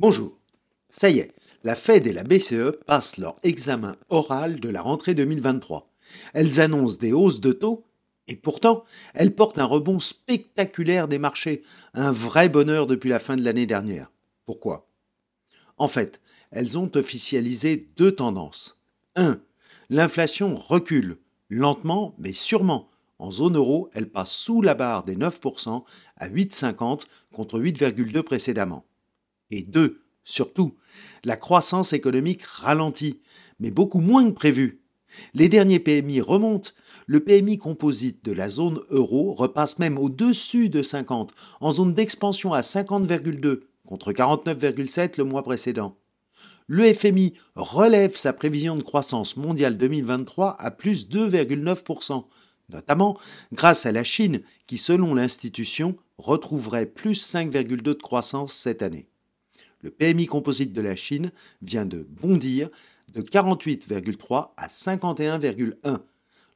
Bonjour. Ça y est, la Fed et la BCE passent leur examen oral de la rentrée 2023. Elles annoncent des hausses de taux et pourtant, elles portent un rebond spectaculaire des marchés, un vrai bonheur depuis la fin de l'année dernière. Pourquoi? En fait, elles ont officialisé deux tendances. 1. L'inflation recule, lentement mais sûrement. En zone euro, elle passe sous la barre des 9% à 8,50 contre 8,2 précédemment. Et deux, surtout, la croissance économique ralentit, mais beaucoup moins que prévu. Les derniers PMI remontent. Le PMI composite de la zone euro repasse même au-dessus de 50, en zone d'expansion à 50,2 contre 49,7 le mois précédent. Le FMI relève sa prévision de croissance mondiale 2023 à plus 2,9%, notamment grâce à la Chine qui, selon l'institution, retrouverait plus 5,2 de croissance cette année. Le PMI composite de la Chine vient de bondir de 48,3 à 51,1.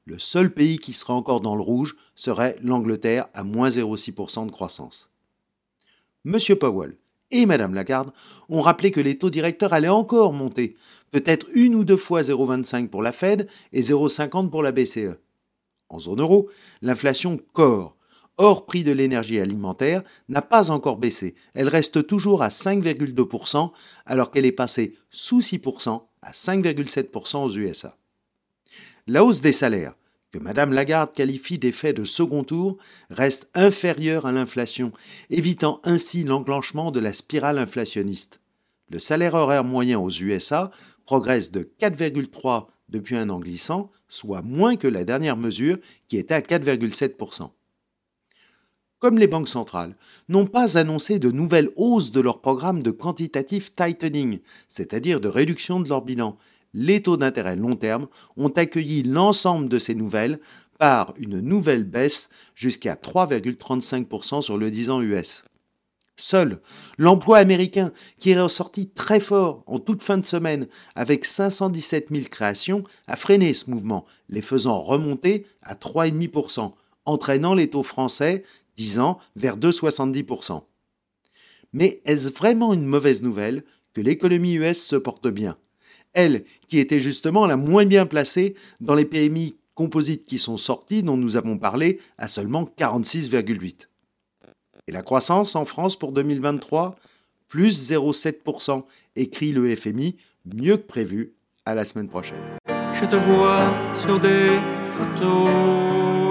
Le seul pays qui sera encore dans le rouge serait l'Angleterre à moins 0,6% de croissance. Monsieur Powell et Madame Lagarde ont rappelé que les taux directeurs allaient encore monter, peut-être une ou deux fois 0,25 pour la Fed et 0,50 pour la BCE. En zone euro, l'inflation corps hors prix de l'énergie alimentaire, n'a pas encore baissé. Elle reste toujours à 5,2% alors qu'elle est passée sous 6% à 5,7% aux USA. La hausse des salaires, que Mme Lagarde qualifie d'effet de second tour, reste inférieure à l'inflation, évitant ainsi l'enclenchement de la spirale inflationniste. Le salaire horaire moyen aux USA progresse de 4,3 depuis un an glissant, soit moins que la dernière mesure qui était à 4,7% comme les banques centrales, n'ont pas annoncé de nouvelles hausses de leur programme de quantitative tightening, c'est-à-dire de réduction de leur bilan. Les taux d'intérêt long terme ont accueilli l'ensemble de ces nouvelles par une nouvelle baisse jusqu'à 3,35% sur le 10 ans US. Seul l'emploi américain, qui est ressorti très fort en toute fin de semaine avec 517 000 créations, a freiné ce mouvement, les faisant remonter à 3,5%, entraînant les taux français 10 ans vers 2,70%. Mais est-ce vraiment une mauvaise nouvelle que l'économie US se porte bien? Elle, qui était justement la moins bien placée dans les PMI composites qui sont sortis dont nous avons parlé à seulement 46,8. Et la croissance en France pour 2023 Plus 0,7%, écrit le FMI, mieux que prévu, à la semaine prochaine. Je te vois sur des photos